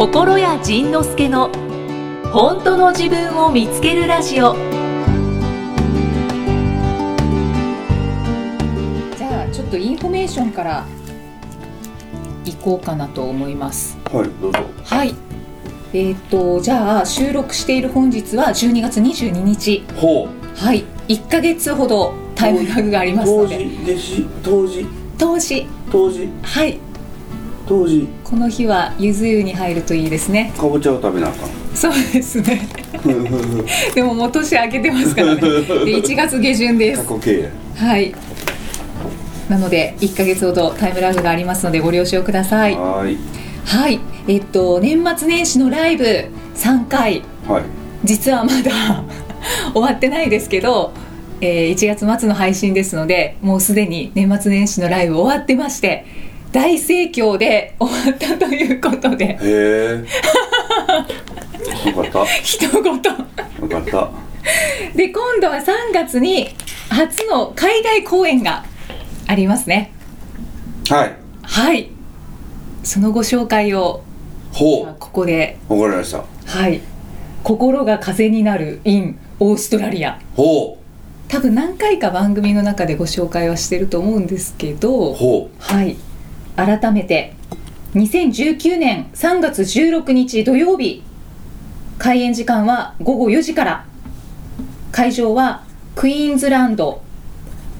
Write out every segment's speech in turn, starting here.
心谷仁之助の本当の自分を見つけるラジオ。じゃあちょっとインフォメーションからいこうかなと思います。はいどうぞ。はい。えっ、とじゃあ収録している本日は12月22日。ほはい。1ヶ月ほどタイムラグがありうますの当時で弟子当時？当時。当時。はい当時。この日はゆず湯に入るといいですね。かぼちゃを食べなあかん。そうですね。でももう年明けてますからね。で1月下旬です。はい。なので1ヶ月ほどタイムラグがありますのでご了承ください。はーい。はい。えっと年末年始のライブ3回。はい。実はまだ終わってないですけど、えー1月末の配信ですのでもうすでに年末年始のライブ終わってまして大盛況で終わったということで。へえ。よかった。一言。よかった。で今度は3月に初の海外公演がありますね。はい。はい。そのご紹介をほここで。うわかりました。はい。心が風になる in オーストラリア。ほ多分何回か番組の中でご紹介はしてると思うんですけうど。ほはい改めて2019年3月16日土曜日開演時間は午後4時から。会場はクイーンズランド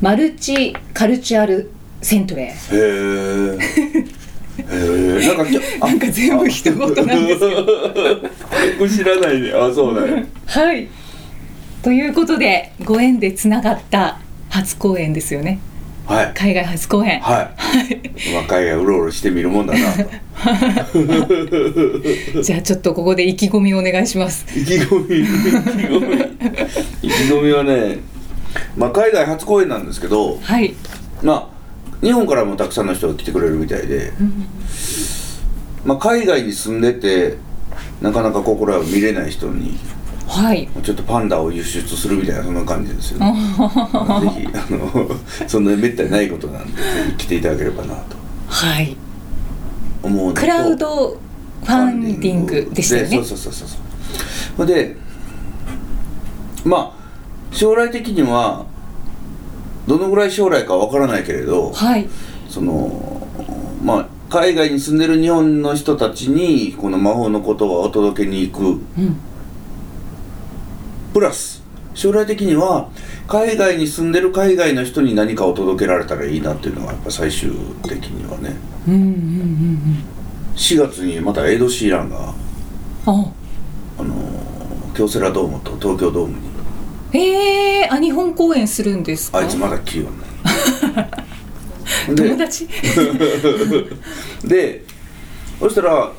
マルチカルチュアルセントレー。うへえなんか なんか全部一言なんですけど。これ知らないね。あそうだよはい。ということでご縁でつながった初公演ですよねはい。海外初公演はい。若いがうろうろしてみるもんだな じゃあちょっとここで意気込みをお願いします。意気込み意気込み。意気込みはねまあ海外初公演なんですけどはい。まあ日本からもたくさんの人が来てくれるみたいで、まあ、海外に住んでてなかなか心を見れない人にはい。ちょっとパンダを輸出するみたいなそんな感じですよ、ね、ぜひあのそんなめったにないことなんでぜひ来ていただければなと。はい。思うのとクラウドファンディングでしたよね。そうそうそうそう。でまあ将来的にはどのぐらい将来かわからないけれどはい。そのまあ海外に住んでる日本の人たちにこの魔法の言葉をお届けに行くうんプラス将来的には海外に住んでる海外の人に何かを届けられたらいいなっていうのがやっぱ最終的にはね。うんうんうん4月にまたエド・シーランがうんあ。あの京セラドームと東京ドームに。えー、あ日本公演するんですか？あいつまだ来よん友ね達？ででそしたら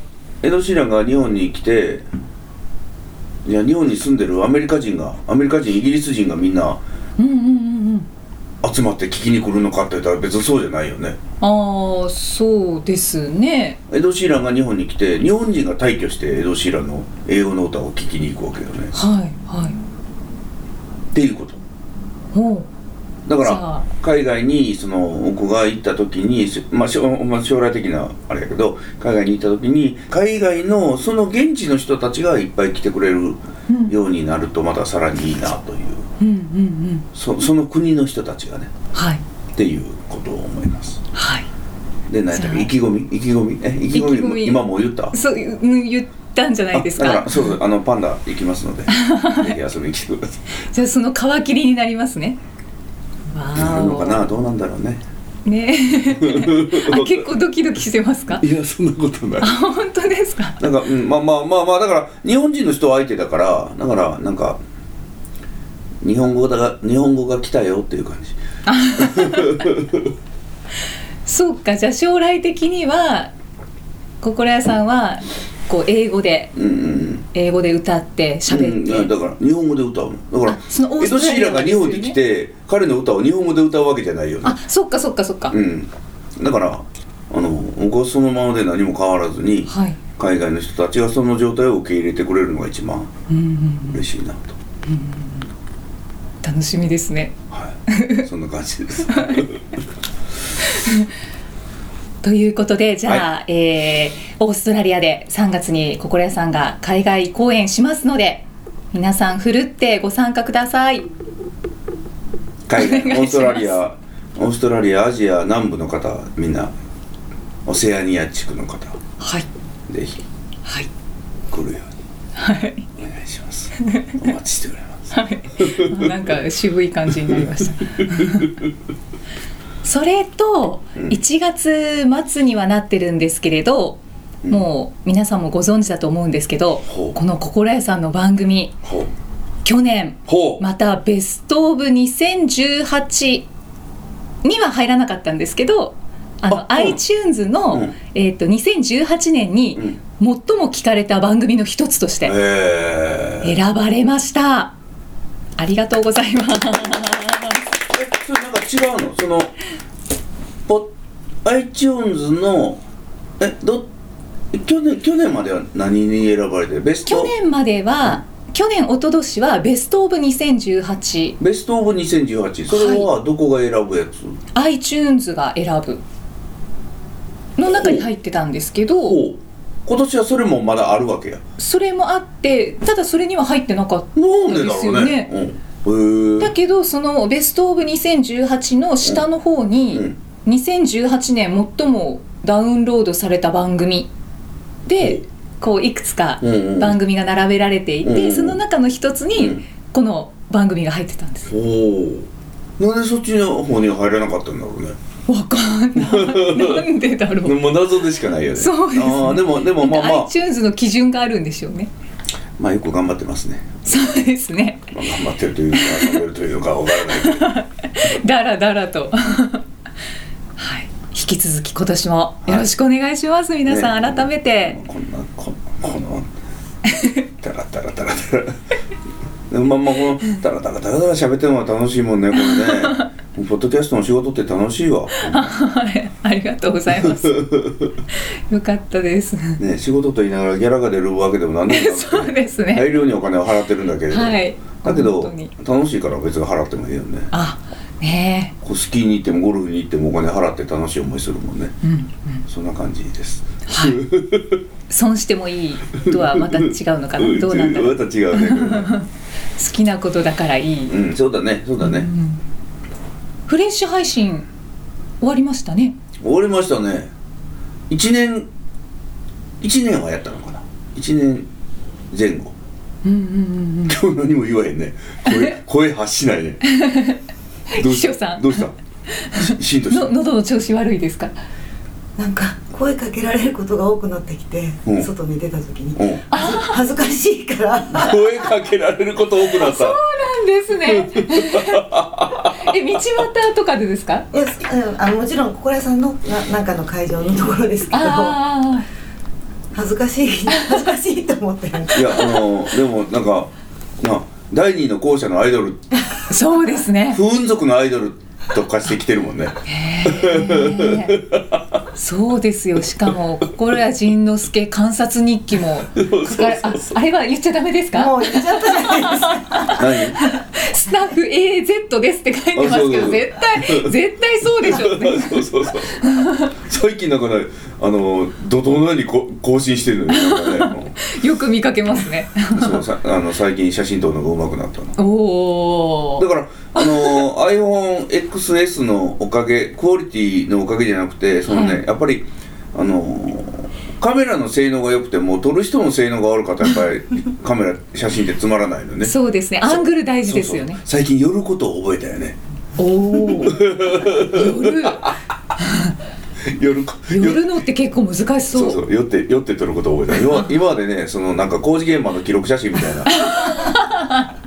エド・シーランが日本に来ていや日本に住んでるアメリカ人がアメリカ人イギリス人がみんなうんうんうんうん集まって聞きに来るのかって言ったら別にそうじゃないよね。ああそうですね。エド・シーランが日本に来て日本人が退去してエド・シーランの英語の歌を聴きに行くわけよね。はいはい。っていうこと。ほだから海外にその僕が行った時に、しまあ、将来的なあれやけど海外に行った時に海外のその現地の人たちがいっぱい来てくれるようになるとまたさらにいいなという。うんうんうん。そその国の人たちがね。はい。っていうことを思います。はい。で何やったっ意気込み？意気込み？え意気込み？今もう言った？そううん言ったんじゃないですか？からそうそうあのパンダ行きますので。ぜひ遊びに来てください。じゃあその皮切りになりますねわなるのかーな？どうなんだろうね。おね。あ結構ドキドキしてますか？いやそんなことない。あ本当ですか？なんか、うん、まあまあまあまあだから日本人の人相手だからだからなんか日本語だが日本語が来たよっていう感じ。そうか。じゃあ将来的には心屋さんはこう英語でうんうん英語で歌って喋って、うん、だから日本語で歌うの。だからあそのエド・シーランが日本に来て、彼の歌を日本語で歌うわけじゃないよね。あそっかそっかそっか、うん。だからあの僕はそのままで何も変わらずにはい。海外の人たちがその状態を受け入れてくれるのが一番うんうん嬉しいなと、楽しみですね。はい。そんな感じです ということでじゃあ、えーオーストラリアで3月に心屋さんが海外公演しますので皆さんふるってご参加ください。海外。オーストラリアオーストラリアアジア南部の方みんなオセアニア地区の方。はい。ぜひ。はい。来るよはい、うにお願いします。お待ちしております。はい、なんか渋い感じになりましたそれとうん。1月末にはなってるんですけれど、うん。もう皆さんもご存知だと思うんですけどほう。この心屋さんの番組去年またベストオブ2018には入らなかったんですけどあのあうん iTunes の、うん。えー、と2018年にうん。最も聞かれた番組の一つとしてえー、選ばれました。ありがとうございます違うの？そのポ iTunes のえど去年去年までは何に選ばれてる？ベスト？去年までは、去年一昨年はベストオブ2018ベストオブ2018それはどこが選ぶやつ、iTunes が選ぶ。の中に入ってたんですけど今年はそれもまだあるわけや。それもあってただそれには入ってなかったなんでだろうですよね。ねうん、へだえけどそのベストオブ2018の下の方に、うん。2018年最もダウンロードされた番組。でこういくつかうんうん。番組が並べられていて、うんうん。その中の一つにうん。この番組が入ってたんです。なんでそっちの方には入らなかったんだろうね。わかんない。なんでだろう。もう謎でしかないよね。そうですね。あーでもでもまあまあ。iTunes の基準があるんでしょうね。まあよく頑張ってますね、そうですね。まあ、頑張ってるというか頑張るというかわからないだらだらと。はい。引き続き今年もよろしくお願いします。皆さんね改めて。こんなここのタラタラタラタラ でもまあまあこのタラタラタラタラ喋ってるのが楽しいもんねこれねポッドキャストの仕事って楽しいわ はい。ありがとうございます。よかったです。ね仕事と言いながらギャラが出るわけでも何でもなくて そうですね。大量にお金を払ってるんだけれど、はい。だけど楽しいから別に払ってもいいよねあ、ねこうスキーに行ってもゴルフに行ってもお金払って楽しい思いするもんねえ。うんうん。そんな感じですはい。損してもいいとはまた違うのかな？どうなんだろう？また違うね好きなことだからいい。うんそうだねそうだね、うんフレッシュ配信終わりましたね。終わりましたね。1年1年はやったのかな。1年前後。うんうんうんうん。今日何も言わへんね。声 声発しないね。どうした？どうした？し しんとした？の喉の調子悪いですか？なんか声かけられることが多くなってきて、うん。外に出た時に。うん。恥ずかしいから。声かけられること多くなった。なんですね。え、道端とかでですか？いやうんあのもちろん心屋さんのななんかの会場のところですけどあ恥ずかしい恥ずかしいと思っていやあのでもなんかな第二の校舎のアイドル。あ、そうですね。不運族のアイドルと化してきてるもんね。へえそうですよ。しかも心谷仁之助観察日記も書かれああれは言っちゃダメですか？もう言っちゃったじゃないです。スタッフ AZ ですって書いてますけあそうそうど絶対絶対そうでしょ。う ねそうそうそう。最近なんかねあの怒涛のようにこ更新してるのよなんかねよく見かけますね。そうさあの最近写真撮るのが上手くなったの。おおだからあの iPhoneXS のおかげクオリティのおかげじゃなくてそのね、はい。やっぱりあのカメラの性能が良くても撮る人の性能が悪かったらやっぱり カメラ写真ってつまらないのね。そうですね。アングル大事ですよね。最近寄ることを覚えたよね。おお夜。寄るこ夜のって結構難しそう。そうそう。寄って寄って撮ることを覚えた。今今までねそのなんか工事現場の記録写真みたいな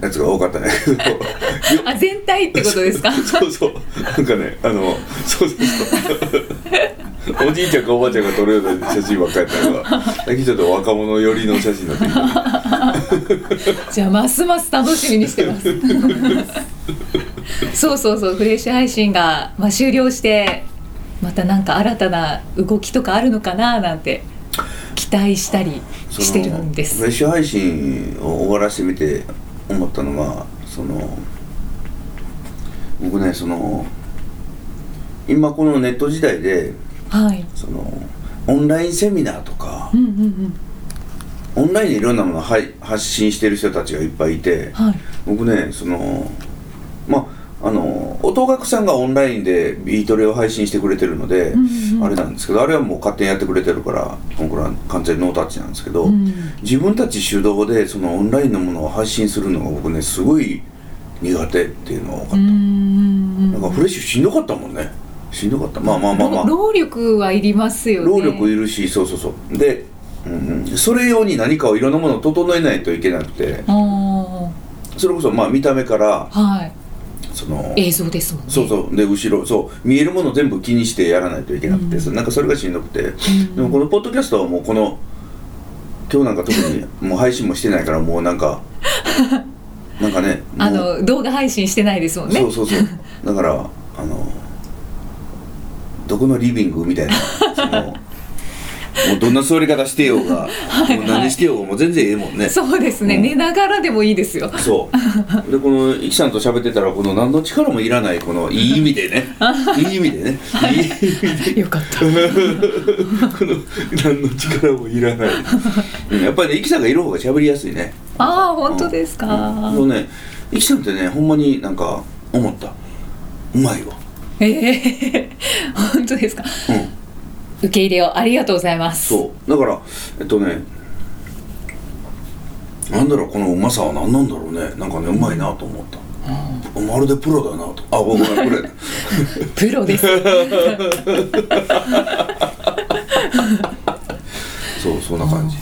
やつが多かったんだけどよあ全体ってことですか？そうそう。なんかねあのそうそうそう。おじいちゃんかおばあちゃんが撮るような写真ばっかりやったのが最近ちょっと若者寄りの写真になってきてじゃあますます楽しみにしてます。そうそうそうフレッシュ配信が、まあ、終了してまたなんか新たな動きとかあるのかななんて期待したりしてるんでフレすッシュ配信を終わらせてみて思ったのがその僕ねその今このネット時代ではい。そのオンラインセミナーとかうんうんうん。オンラインでいろんなものをはい発信してる人たちがいっぱいいてはい。僕ねそのまああの音楽さんがオンラインでビートレを配信してくれてるので、うんうんあれなんですけどあれはもう勝手にやってくれてるからこれは完全にノータッチなんですけど、うん。自分たち主導でそのオンラインのものを配信するのが僕ねすごい苦手っていうのが分かっうんうた、んなんかフレッシュしんどかったもんね。しんどかった。まあまあまあまあ。労力はいりますよね。労力いるしそうそうそう。で、うんうん、それ用に何かをいろんなものを整えないといけなくて。あそれこそまあ見た目からあはいその映像ですもんね。そうそう。で後ろそう。見えるもの全部気にしてやらないといけなくて、そなんかそれがしんどくて、ん。でもこのポッドキャストはもうこの今日なんか特に もう配信もしてないからもうなんか なんかねあの動画配信してないですもんね。そうそうそう。だからあのどこのリビングみたいなその もうどんな座り方してようが、もう何してようがもう全然ええもんね。そうですね、うん。寝ながらでもいいですよ。そう。でこのイキさんと喋ってたらこの何の力もいらないこのいい意味でね。いい意味でね。いい。意味でよかった。この何の力もいらない、うんやっぱりねイキさんがいる方が喋りやすいね。ああ本当ですか、うん。そうねイキさんってねほんまになんか思った。うまいわ。ええ 本当ですか。うん受け入れをありがとうございます。そう。だからえっとねなんだろうこのうまさは何なんだろうね。なんかねうまいなと思った、まるでプロだなと。あごめんプロやプロです。そうそんな感じ。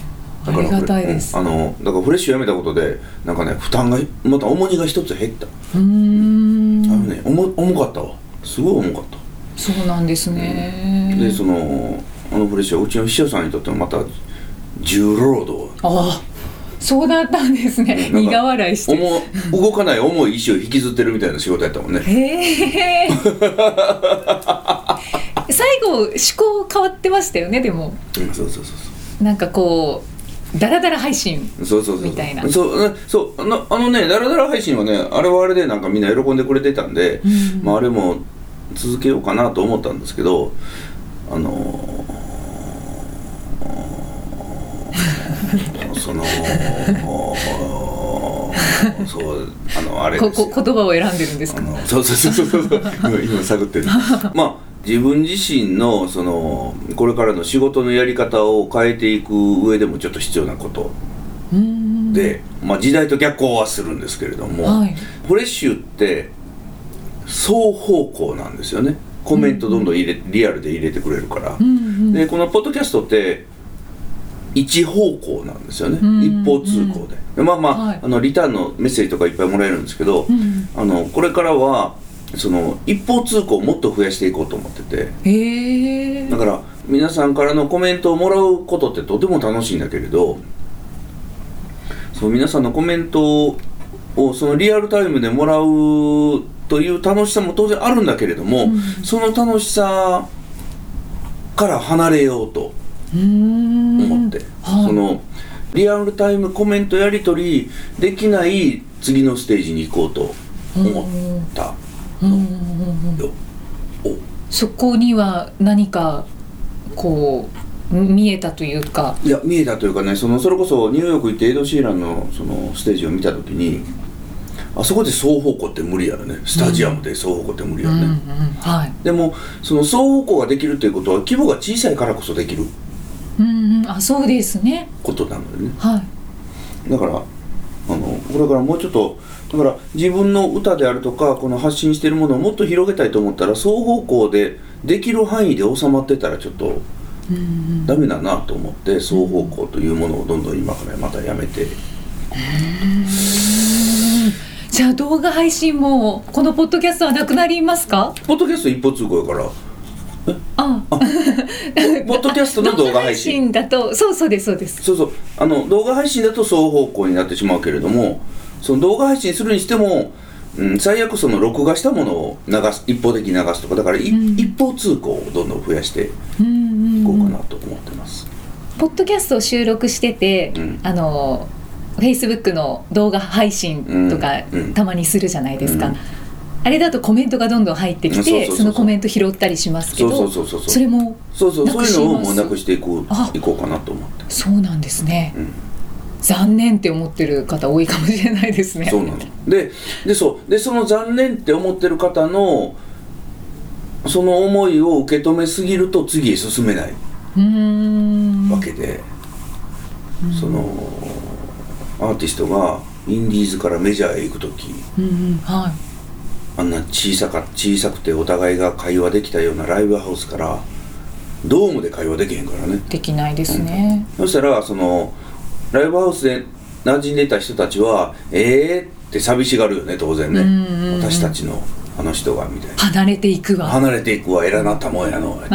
だからありがたいです。うんあのだからフレッシュやめたことでなんかね負担がまた重荷が一つ減った、うーん。あのね重重かったわ。すごい重かったそうなんですね。でそのあのフレッシュはうちの秘書さんにとってもまた重労働。ああそうだったんですね。苦笑いして。重動かない重い意志を引きずってるみたいな仕事やったもんね。へえ。最後思考変わってましたよねでも。うんそうそうそうそう。なんかこうダラダラ配信みたいな。そうねそう。あのねダラダラ配信はねあれはあれでなんかみんな喜んでくれてたんで、うん。まああれも続けようかなと思ったんですけどあのー そのそうあのあれこですよ。こ言葉を選んでるんですか？そうそうそうそうそう。今今探ってる。まあ自分自身のそのこれからの仕事のやり方を変えていく上でもちょっと必要なこと。で、まあ、時代と逆行はするんですけれども、はい。フレッシュって双方向なんですよね。コメントどんどん入れ、リアルで入れてくれるから。う、んうんでこのポッドキャストって一方向なんですよね、うん一方通行で。でまあまあ,、はい。あのリターンのメッセージとかいっぱいもらえるんですけど、うんあのこれからはその一方通行をもっと増やしていこうと思ってて。だから皆さんからのコメントをもらうことってとても楽しいんだけれどそう皆さんのコメントをそのリアルタイムでもらうという楽しさも当然あるんだけれども、うん。その楽しさから離れようと思って、はい。そのリアルタイムコメントやり取りできない次のステージに行こうと思ったうん。うん。うん。うん。よ。お。そこには何かこう見えたというか。いや見えたというかねそのそれこそニューヨーク行ってエド・シーランのそのステージを見た時にあそこで双方向って無理やろね。スタジアムで双方向って無理やろね、うんうんはい。でもその双方向ができるということは規模が小さいからこそできる。うんうん。あそうですね。ことなのよね。はい。だからあのこれからもうちょっとだから自分の歌であるとかこの発信しているものをもっと広げたいと思ったら双方向でできる範囲で収まってたらちょっとダメだなと思って双方向というものをどんどん今からまたやめてじゃあ動画配信もこのポッドキャストはなくなりますか？ポッドキャスト一方通行やから。あ。ポッドキャストの動画配信。だとそうそうですそうです。そうそう。あの動画配信だと双方向になってしまうけれどもその動画配信するにしても、うん、最悪その録画したものを流す一方的に流すとかだからい、うん。一方通行をどんどん増やしてうんうんいこうかうんなと思ってます、ポッドキャストを収録してて、うん。あのフェイスブックの動画配信とか、うんうん。たまにするじゃないですか、うん。あれだとコメントがどんどん入ってきそうそうそうそう。てそのコメント拾ったりしますけどそうそうそうそうそれもそうそうそういうのをもうななくくしていこうあ。いこうかなと思って。そうなんですね、うん。残念って思ってる方多いかもしれないですね。そうなの。ででそう。でその残念って思ってる方のその思いを受け止めすぎると次へ進めないうーん。わけで、そのアーティストがインディーズからメジャーへ行く時うんうんはい。あんな小さか小さくてお互いが会話できたようなライブハウスからドームで会話できへんからね。できないですね、そしたらそのライブハウスで馴染んでた人たちは「ええー」って寂しがるよね当然ね、うんうんうん。私たちのあの人がみたいな。離れていくわ。離れていくわ偉なったもんやの。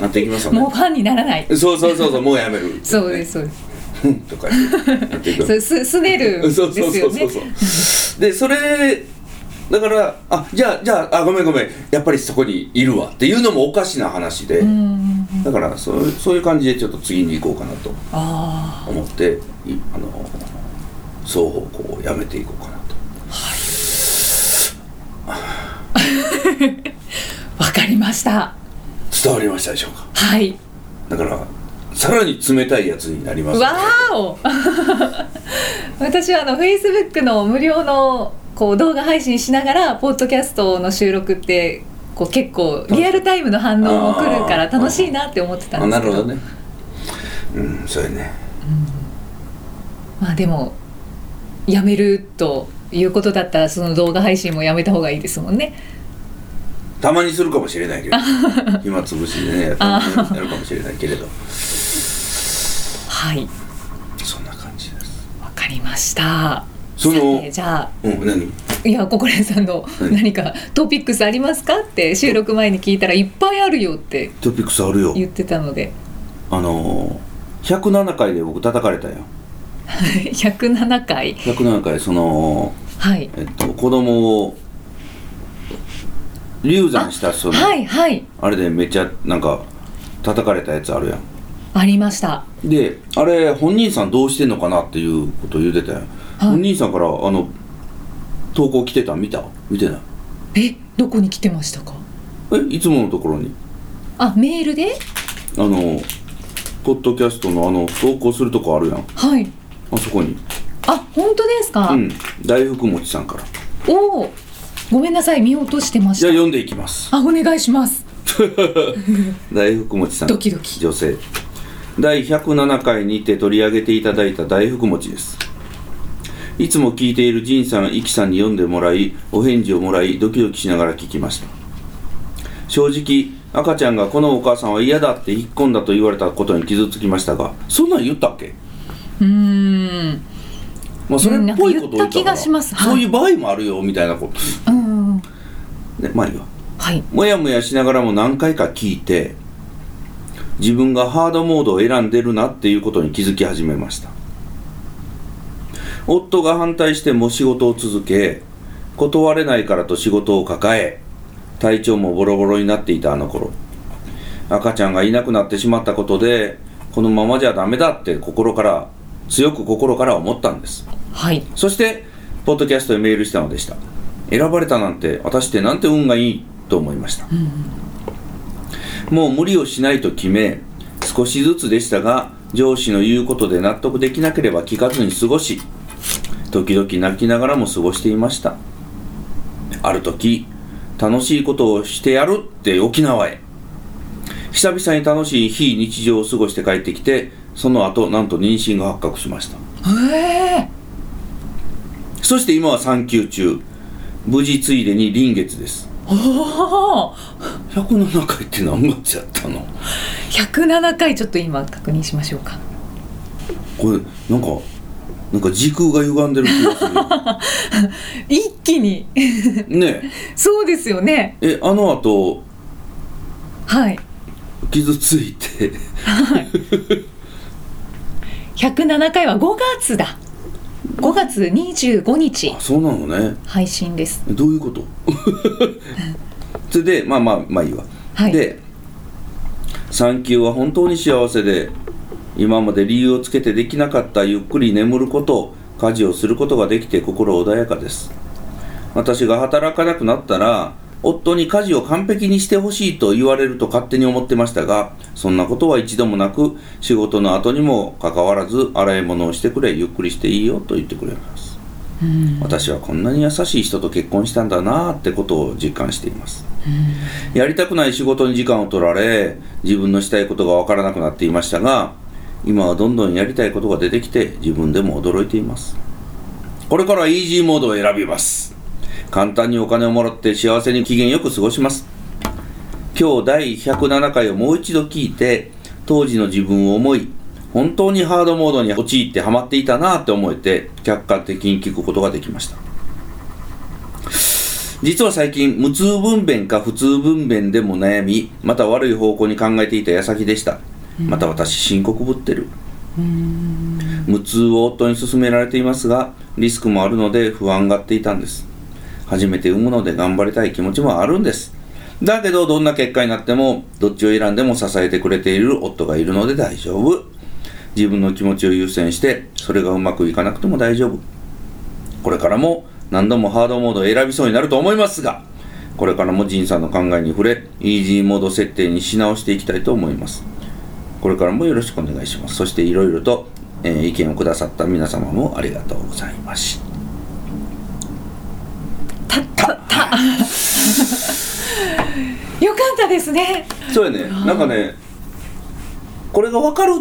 なっていきますよね。もうファンにならない。そうそうそうそうもうやめる。そうですそうです とかやって。いくすすねるんですそうそうよそうそうねそう。でそれだからあじゃあじゃああごめんごめん。やっぱりそこにいるわっていうのもおかしな話で、だからそうそういう感じでちょっと次に行こうかなとあ思っていあの双方向をやめていこうかなと。あ わかりました。伝わりましたでしょうか？はい。だからさらに冷たいやつになります。わーお。私はあの Facebook の無料のこう動画配信しながらポッドキャストの収録ってこう結構リアルタイムの反応も来るから楽しいなって思ってたあんですけど。なるほどね。うんそうやね。まあでもやめるということだったらその動画配信もやめた方がいいですもんねたまにするかもしれないけど。暇つぶしでねやるかもしれないけれど。はい。そんな感じです。わかりました。そのじゃあうん何？いやココレンさんのはい何かトピックスありますかって収録前に聞いたらいっぱいあるよってトピックスあるよ。言ってたので。あのー、107回で僕叩かれたよ。107回107回そのはい。えっと子供を流産したそのあ,、はいはい。れでめっちゃなんか叩かれたやつあるやん。ありました。であれ本人さんどうしてんのかなっていうことを言うてたやん、はい。本人さんからあの投稿来てた？ん見た？見てない？えどこに来てましたか？えいつものところに。あメールで？あのポッドキャストのあの投稿するとこあるやん。はい。あそこに。あ本当ですか、うん。大福餅さんから。おおごめんなさい見落としてました。じゃあ読んでいきます。あお願いします。大福餅さんドキドキ。女性。第107回にて取り上げていただいた大福餅です。いつも聞いている仁さん、イキさんに読んでもらいお返事をもらいドキドキしながら聞きました。正直赤ちゃんがこのお母さんは嫌だって引っ込んだと言われたことに傷つきましたがそんなん言ったっけ？うーんまあそれっぽいことを言ったからそういう場合もあるよみたいなこと。うん。ねまあいいわ。はい。もやもやしながらも何回か聞いて自分がハードモードを選んでるなっていうことに気づき始めました。夫が反対しても仕事を続け断れないからと仕事を抱え体調もボロボロになっていたあの頃。赤ちゃんがいなくなってしまったことでこのままじゃダメだって心から強く心から思ったんですはいそして、ポッドキャストへメールしたのでした。選ばれたなんて、私ってなんて運がいいと思いました。もう無理をしないと決め、少しずつでしたが、上司の言うことで納得できなければ聞かずに過ごし、時々泣きながらも過ごしていました。ある時、楽しいことをしてやるって沖縄へ。久々に楽しい非日常を過ごして帰ってきて、その後、なんと妊娠が発覚しました。へえそして今は産休中。無事ついでに臨月です。おお107回って何月やったの？107回ちょっと今確認しましょうか。これなんかなんか時空が歪んでる気がする 一気に。ね。そうですよね。ええあの後はい。傷ついて。107回は5月だ5月25日。あそうなのね。配信です。どういうこと？それでまあまあまあいいわ、はい。で産休は本当に幸せで今まで理由をつけてできなかったゆっくり眠ること家事をすることができて心穏やかです。私が働かなくなったら夫に家事を完璧にしてほしいと言われると勝手に思ってましたがそんなことは一度もなく仕事の後にもかかわらず洗い物をしてくれゆっくりしていいよと言ってくれます。私はこんなに優しい人と結婚したんだなってことを実感しています。やりたくない仕事に時間を取られ自分のしたいことが分からなくなっていましたが今はどんどんやりたいことが出てきて自分でも驚いています。これからイージーモードを選びます簡単にお金をもらって幸せに機嫌よく過ごします。今日第107回をもう一度聞いて当時の自分を思い本当にハードモードに陥ってハマっていたなって思えて客観的に聞くことができました。実は最近無痛分娩か普通分娩でも悩みまた悪い方向に考えていた矢先でした。また私深刻ぶってる。無痛を夫に勧められていますがリスクもあるので不安がっていたんです初めて産むので頑張りたい気持ちもあるんです。だけどどんな結果になってもどっちを選んでも支えてくれている夫がいるので大丈夫。自分の気持ちを優先してそれがうまくいかなくても大丈夫。これからも何度もハードモードを選びそうになると思いますがこれからも仁さんの考えに触れイージーモード設定にし直していきたいと思います。これからもよろしくお願いします。そしていろいろと、えー意見をくださった皆様もありがとうございましたたた よかったですね。そうやね。なんかねこれが分かる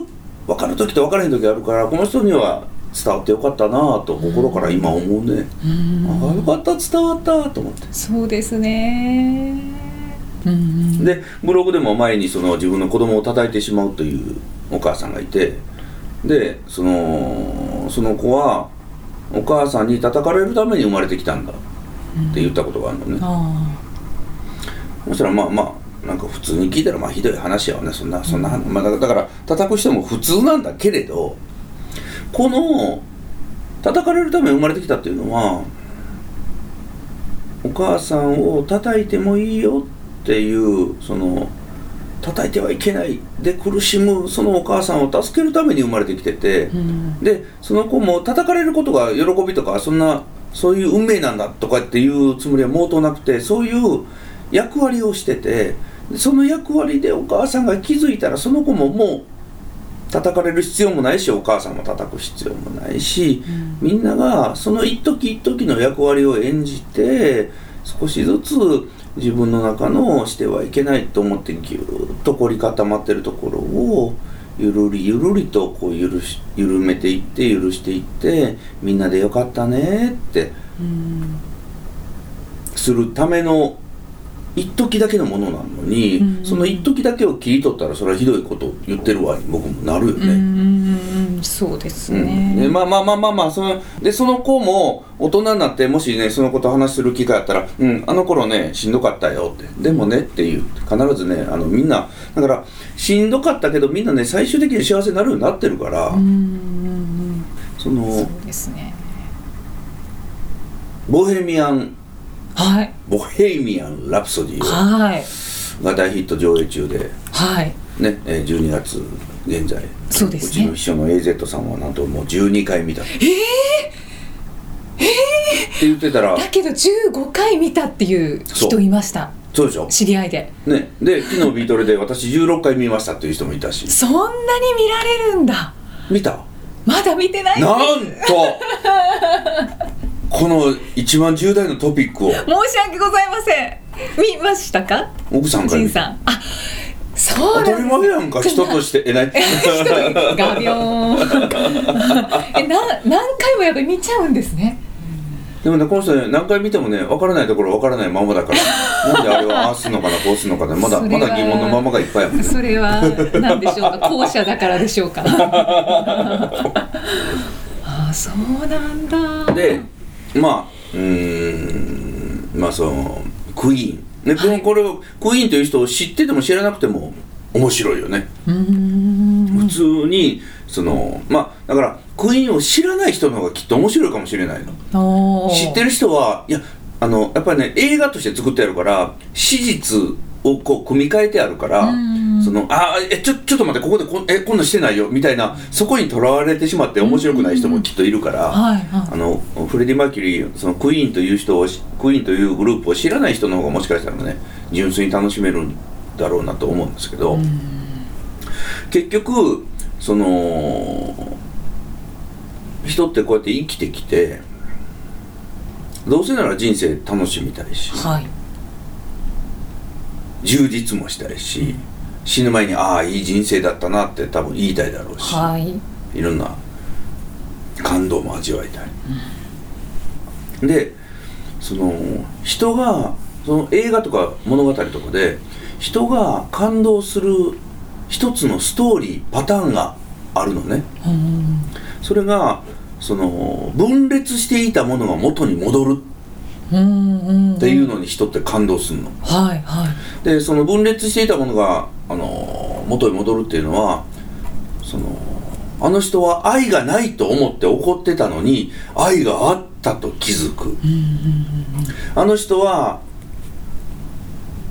分かる時と分からへん時あるからこの人には伝わってよかったなぁと心から今思うね、ああよかった伝わったと思って。そうですね。うん。でブログでも前にその自分の子供を叩いてしまうというお母さんがいてでそのその子はお母さんに叩かれるために生まれてきたんだって言ったことがあるのね、あそしたらまあまあなんか普通に聞いたらまあひどい話やわね。そんなそんな、まあ、だからだから叩く人も普通なんだけれどこの叩かれるために生まれてきたっていうのはお母さんを叩いてもいいよっていうその叩いてはいけないで苦しむそのお母さんを助けるために生まれてきてて、うん。でその子も叩かれることが喜びとかそんなそういう運命なんだとかっていうつもりは毛頭なくてそういう役割をしててでその役割でお母さんが気づいたらその子ももう叩かれる必要もないしお母さんも叩く必要もないし、みんながその一時一時の役割を演じて少しずつ自分の中のしてはいけないと思ってぎゅーっと凝り固まってるところをゆるりゆるりとこう緩し緩めていって許していってみんなでよかったねって。うん。するための一時だけのものなのに、うん。その一時だけを切り取ったらそれはひどいことを言ってるわに僕もなるようね。んそうですうん。ね、でまあまあまあまあまあそのでその子も大人になってもしねその子と話する機会あったら「うんあの頃ねしんどかったよ」って「でもね」っていう必ずねあのみんなだからしんどかったけどみんなね最終的に幸せになるようになってるから、うんうんそうん。そのうですね。ボヘミアンはい。ボヘミアン・ラプソディはい。が大ヒット上映中ではい。ね、えー12月現在そうですね。ちの秘書の AZ さんはなんともう12回見たえー、えって言ってたらだけど15回見たっていう人いました。そうでしょ？知り合いで。ね。で昨日ビートルで私16回見ましたっていう人もいたし。そんなに見られるんだ。見た？まだ見てないなんとこの一番重大なトピックを。申し訳ございません。見ましたか？奥さんから。さん。あそう当たり前やんか。人としてえない。ガビョーン。えな何回もやっぱり見ちゃうんですね。でもねこの人ね何回見てもね分からないところ分からないままだから。なんであれはああすんのかなこうすんのかねまだまだ疑問のままがいっぱいある。もんねそれは何でしょうか。後者だからでしょうか。あそうなんだ。でまあうーんまあそのクイーン、ねこのこれをクイーンという人を知ってても知らなくても面白いよね、普通にそのまあだからクイーンを知らない人の方がきっと面白いかもしれないの。知ってる人はいやあのやっぱりね映画として作ってあるから史実をこう組み替えてあるからうんそそのあーえちょちょっと待ってここでこえこんなんしてないよみたいなそこにとらわれてしまって面白くない人もきっといるから、はいはあのフレディ・マーキュリーそのクイーンという人をしクイーンというグループを知らない人の方がもしかしたらね純粋に楽しめるんだろうなと思うんですけど、結局その人ってこうやって生きてきてどうせなら人生楽しみたいしいはい。充実もしたいし死ぬ前にああいい人生だったなって多分言いたいだろうし、はい。いろんな感動も味わいたい、でその人がその映画とか物語とかで人が感動する一つのストーリーパターンがあるのね。うん。それがその分裂していたものが元に戻るうんうんっていうのに人って感動するの、はいはいでその分裂していたものがあの元に戻るっていうのはそのあの人は愛がないと思って怒ってたのに愛があったと気づく、あの人は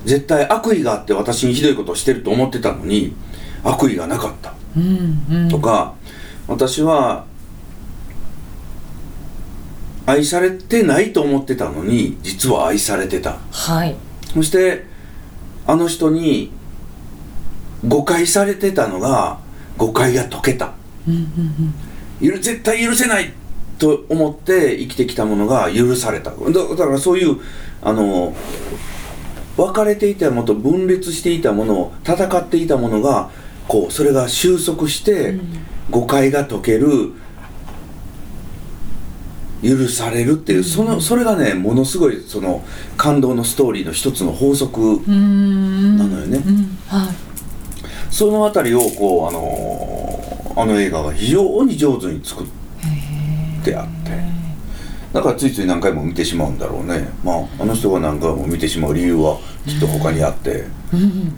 絶対悪意があって私にひどいことをしてると思ってたのに悪意がなかった。うんうん。とか、私は愛されてないと思ってたのに実は愛されてた。はい。そしてあの人に誤解されてたのが誤解が解けた。絶対許せないと思って生きてきたものが許された。だだからそういうあの分かれていたものと分裂していたものを戦っていたものがこうそれが収束して、誤解が解ける許されるっていう、そのそれがねものすごいその感動のストーリーの一つの法則なのよね。うん。はい。そのあたりをこうあのあの映画が非常に上手に作ってあって。だからついつい何回も見てしまうんだろうね。まああの人が何回も見てしまう理由はきっと他にあって。うん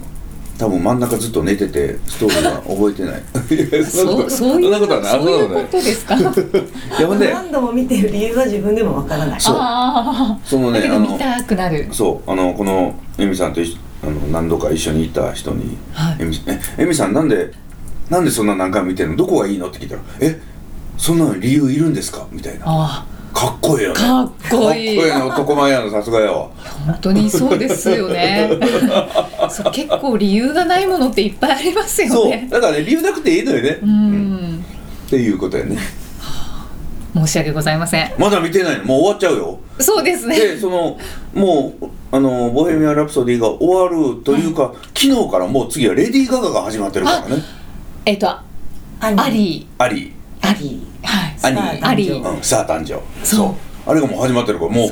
多分真ん中ずっと寝ててストーリーは覚えてない。いやそんなことそうそういことはない。そういうことですか？何度も見てる理由は自分でもわからない。そう。あそのねあのたくなる。そう。あのこのエミさんとあの何度か一緒に行った人にはい。エミえエミさんなんでなんでそんな何回も見てるの？どこがいいの？って聞いたら「えそんなの理由いるんですか?」みたいな。あかっこいいよね。かっこいい。男前やなさすがよ。本当にそうですよね。そう結構理由がないものっていっぱいありますよそう。ねだからね理由なくていいのよね、ううん。んっていうことやね。申し訳ございません。まだ見てないの？もう終わっちゃうよ。そうですね。でそのもうあの「ボヘミアン・ラプソディ」が終わるというか、昨日からもう次はレディー・ガガが始まってるからね。えっとアアリ。アリ。ーアリ。ーはいアニさあアリ誕生。ー、うん、さあ誕生。そう。あれがもう始まってるからもう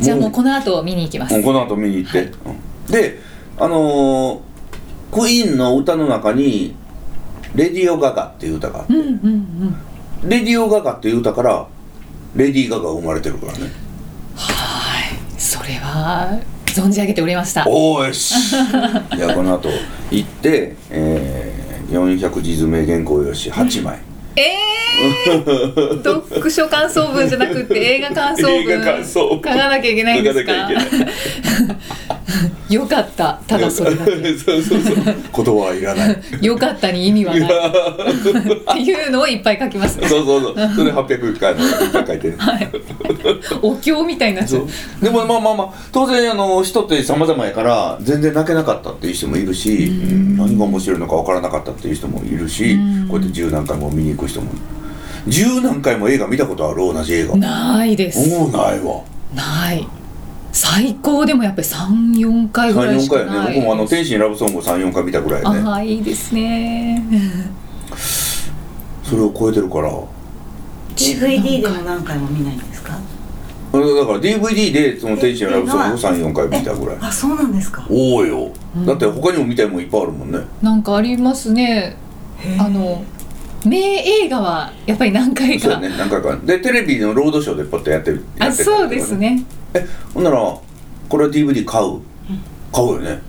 じゃあもうこの後見に行きます。うんこの後見に行って、うん。であのークイーンの歌の中に「レディオ・ガガ」っていう歌があって。うんうんうん。レディオ・ガガっていう歌からレディー・ガガが生まれてるからね。はい。それは存じ上げておりました。おーよし。じゃあこの後行って、えー、400字詰め原稿用紙8枚えー、読書感想文じゃなくて映画感想文書かなきゃいけないんですか？よかったただそれだけ。そうそうそう。言葉はいらない。よかったに意味はない。っていうのをいっぱい書きますそうそうそう。それ800回のいっぱい書いて。るはい。お経みたいになでもまあまあまあ。当然あの人って様々やから全然泣けなかったっていう人もいるし、うん。何が面白いのか分からなかったっていう人もいるし、うん。こうやって十何回も見に行く人も。十何回も映画見たことある？同じ映画。ないです。もうないわ。ない最高でもやっぱり34回ぐらい34しかない。回やね。僕もあの天使にラブソングを34回見たぐらいやね。ああいいですね。それを超えてるから。DVD でも何回も見ないんですか？だから DVD でその天使のラブソングを34回見たぐらい。あそうなんですか？おおよ、だって他にも見たいもんいっぱいあるもんね。なんかありますね。あの名映画はやっぱり何回か、そうやね何回か。でテレビのロードショーでポッとやってるやあそうですねえほんならこれは DVD 買う？買うよね。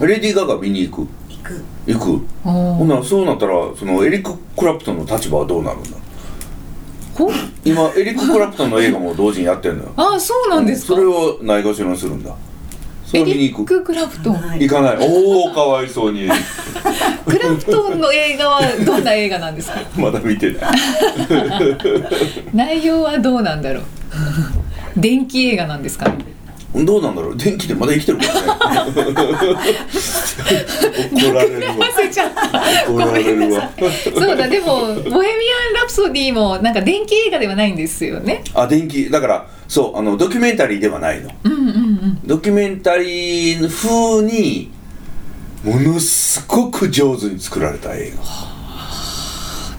レディー・ガガ見に行く？行く。行く。ほほんならそうなったらそのエリック・クラプトンの立場はどうなるんだほ今エリック・クラプトンの映画も同時にやってんのよ。あそうなんですか？それをないがしろにするんだ。それ見に行く。リック・クラプトン。はい行かない。おおかわいそうに。クラプトンの映画はどんな映画なんですか？まだ見てない。内容はどうなんだろう？電気映画なんですかね？どうなんだろう？電気でまだ生きてるからね。怒られるわ。怒られるわ。そうだでも「ボヘミアン・ラプソディ」もなんか電気映画ではないんですよね。あ電気だからそうあのドキュメンタリーではないの。うんうんうんドキュメンタリー風にものすごく上手に作られた映画。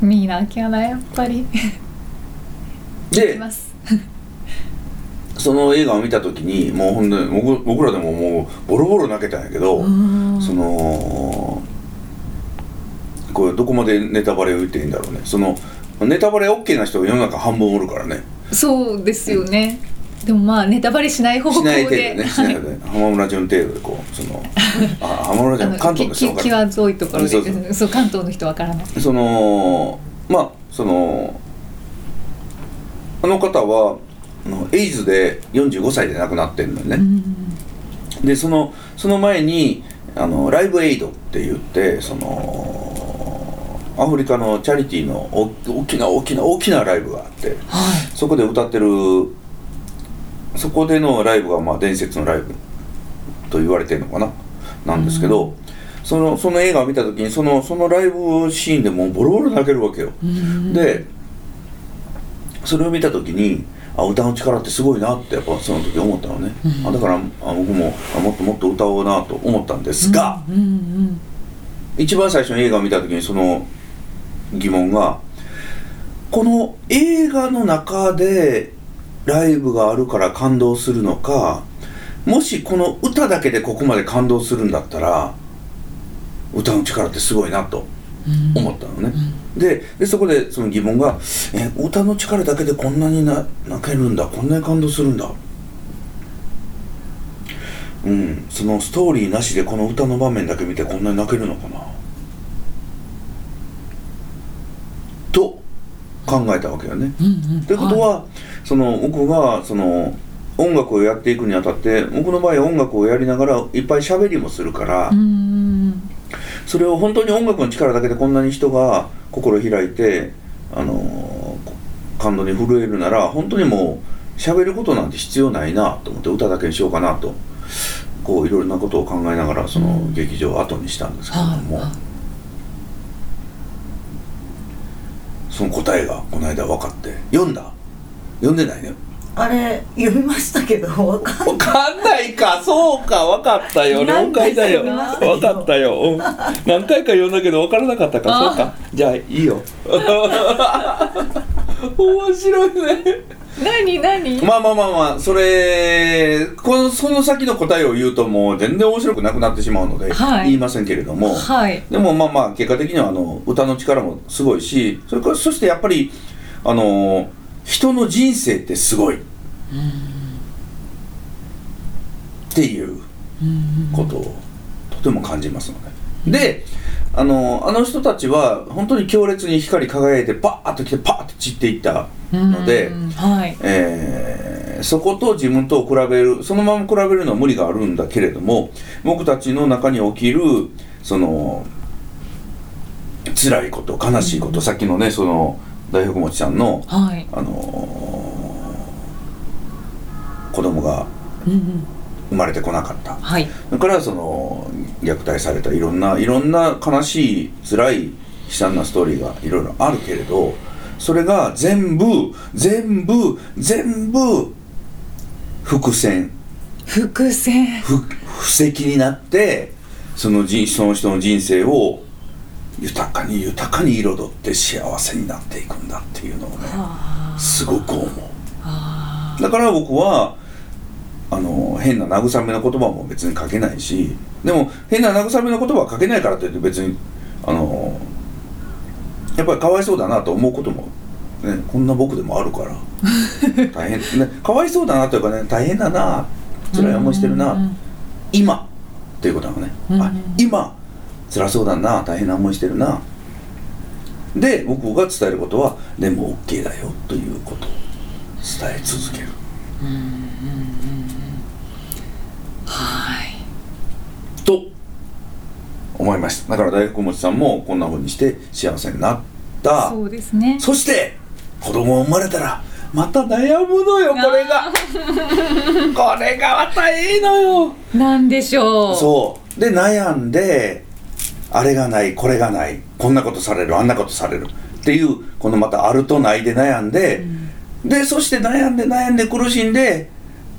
見なきゃなやっぱり。いでその映画を見た時にもうほんとに僕僕らでももうボロボロ泣けたんやけどそのこれどこまでネタバレを言っていいんだろうね。そのネタバレ OK な人が世の中半分おるからね。そうですよね、でもまあネタバレしない方向しない程度でね しない程度ね。浜村淳程度でこうそのあ浜村淳関東の人き分かるき際どいところで。そうそそうう関東の人わからない。そのまあそのあの方はあのエイズで45歳で亡くなってんのよね、でそのその前にあのライブエイドって言ってそのアフリカのチャリティーのお大きな大きな大きなライブがあってはそこで歌ってるそこでのライブがまあ伝説のライブと言われてるのかな。なんですけど、そのその映画を見た時にそのそのライブシーンでもうボロボロ泣けるわけよ、いでそれを見た時にあ歌の力ってすごいなってやっぱその時思ったのね、あだからあ僕もあもっともっと歌おうなと思ったんですが、うんうん一番最初の映画を見た時にその疑問がこの映画の中でライブがあるから感動するのかもしこの歌だけでここまで感動するんだったら歌の力ってすごいなと思ったのね、ででそこでその疑問が「え歌の力だけでこんなにな泣けるんだこんなに感動するんだ」うんそのストーリーなしでこの歌の場面だけ見てこんなに泣けるのかな。と考えたわけよね。うんうん。ということは、その僕がその音楽をやっていくにあたって僕の場合は音楽をやりながらいっぱい喋りもするから、それを本当に音楽の力だけでこんなに人が心開いてあの感動に震えるなら本当にもう喋ることなんて必要ないなと思って歌だけにしようかなとこういろいろなことを考えながらその劇場を後にしたんですけれども、はい。その答えがこの間分かって読んだ？読んでないねあれ読みましたけどわかん分かんないか。そうか。分かったよ。了解だよ。何回かったよ。うん。何回か読んだけど分からなかったか。あそうか。じゃあいいよ。面白いね。何何？まあまあまあまあ。それこのその先の答えを言うともう全然面白くなくなってしまうので、はい。言いませんけれども、はい。でもまあまあ結果的にはあの歌の力もすごいしそれからそしてやっぱりあの人の人生ってすごいっていうことをとても感じますので。であのあの人たちは本当に強烈に光り輝いてパーッと来てパーッと散っていったので、うんはいえーそこと自分とを比べるそのまま比べるのは無理があるんだけれども僕たちの中に起きるその辛いこと悲しいこと、さっきのねその大福餅さんの、はい。あのー子供がうんうん。生まれてこなかった。はい。だからその虐待されたいろんないろんな悲しい辛い悲惨なストーリーがいろいろあるけれどそれが全部全部全部伏線。伏線。ふ布石になってその人その人の人生を豊かに豊かに彩って幸せになっていくんだっていうのをねあ。すごく思う。あだから僕はあの変な慰めの言葉も別に書けないしでも変な慰めの言葉は書けないからといって別にあのやっぱりかわいそうだなと思うことも、ね、こんな僕でもあるから 大変、ね、かわいそうだなというかね大変だな辛い思いしてるな、今っていうことなのね、うん。あ今辛そうだな大変な思いしてるな。で僕が伝えることはでも OK だよということを伝え続ける。はい。と思思いました。だから大福餅さんもこんな風にして幸せになった。そうですね。そして子供生まれたらまた悩むのよこれが。これがまたいいのよ。なんでしょう。そう。で悩んであれがないこれがないこんなことされるあんなことされる。っていうこのまたあるとないで悩んで、でそして悩んで悩んで苦しんで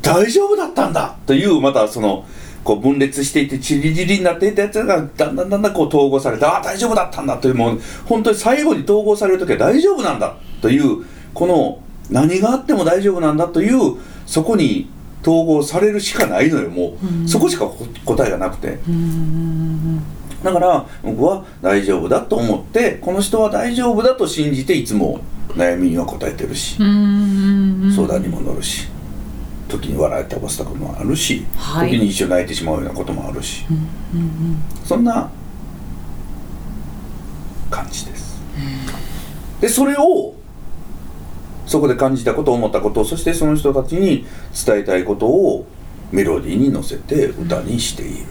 大丈夫だったんだ。というまたそのこう分裂していてチリチリになっていたやつがだんだんだんだんこう統合されてああ大丈夫だったんだ。というもう本当に最後に統合される時は大丈夫なんだ。というこの何があっても大丈夫なんだ。というそこに統合されるしかないのよもう、そこしかこ答えがなくて。だから僕は大丈夫だと思ってこの人は大丈夫だと信じていつも悩みには答えてるし相談にも乗るし時に笑い飛ばすこともあるし、はい。時に一緒に泣いてしまうようなこともあるし、そんな感じです。でそれをそこで感じたこと思ったことそしてその人たちに伝えたいことをメロディーに乗せて歌にしている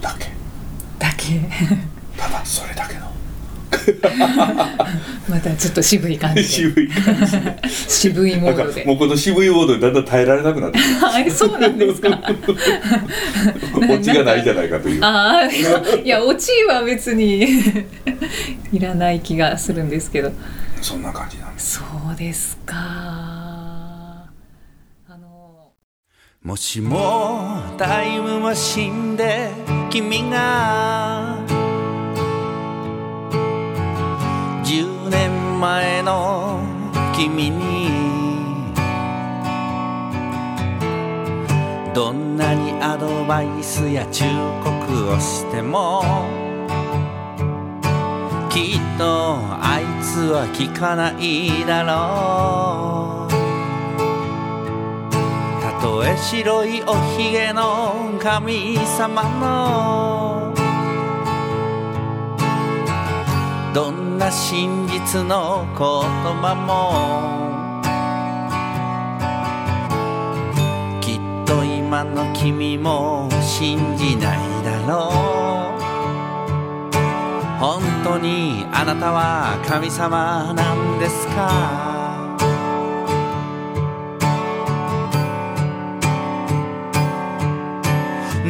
だけ。だけ。ただそれだけの。またちょっと渋い感じで。渋い感じで。渋いモードで。もうこの渋いモードにだんだん耐えられなくなって。は いそうなんですか。オチがないじゃないかという。ああいやいやオチは別にいらない気がするんですけど。そんな感じなんです。そうですかあのもしもタイムマシンで君が10年前の君にどんなにアドバイスや忠告をしてもきっとあいつは聞かないだろう。とえ白いおひげの神様のどんな真実の言葉もきっと今の君も信じないだろう本当にあなたは神様なんですか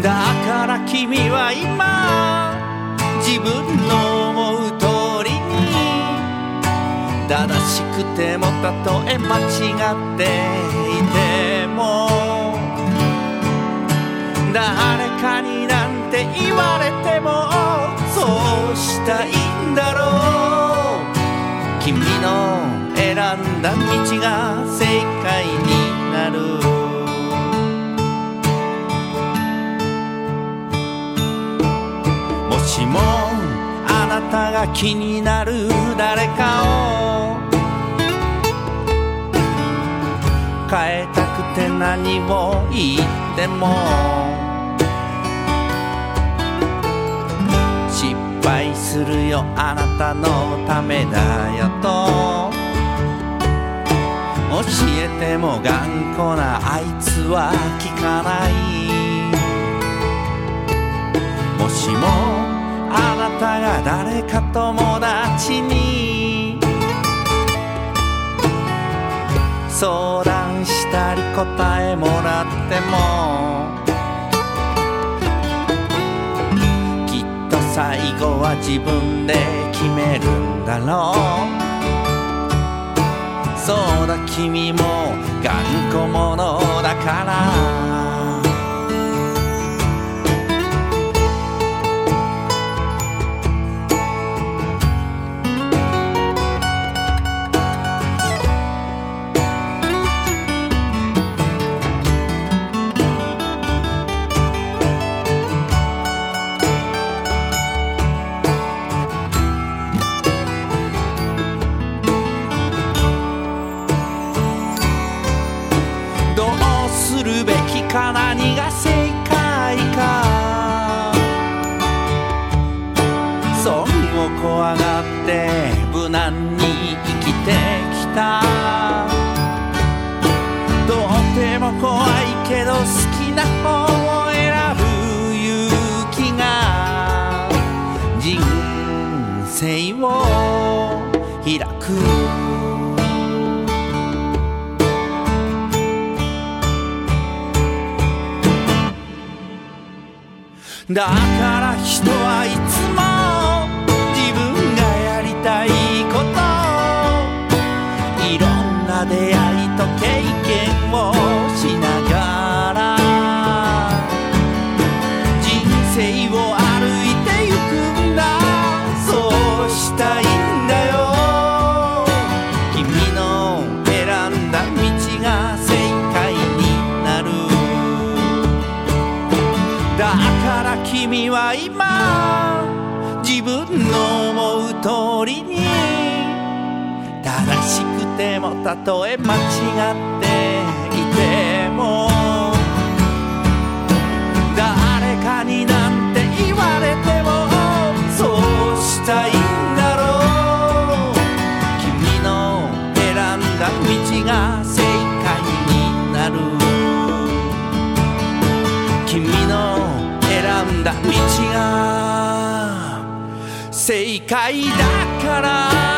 だから君は今自分の思う通りに正しくてもたとえ間違っていても誰かになんて言われてもそうしたいんだろう。君の選んだ道が正解になる。しもあなたが気になる誰かを。変えたくて何を言っても。失敗するよあなたのためだよと。教えても頑固なあいつは聞かない。もしもあなたが誰か友達に相談したり答えもらってもきっと最後は自分で決めるんだろう。そうだ君も頑固者だから。だから人はいつも自分がやりたいこと。いろんな出会いと経験を。てもたとえ間違っていても誰かになんて言われてもそうしたいんだろう。君の選んだ道が正解になる。君の選んだ道が正解だから。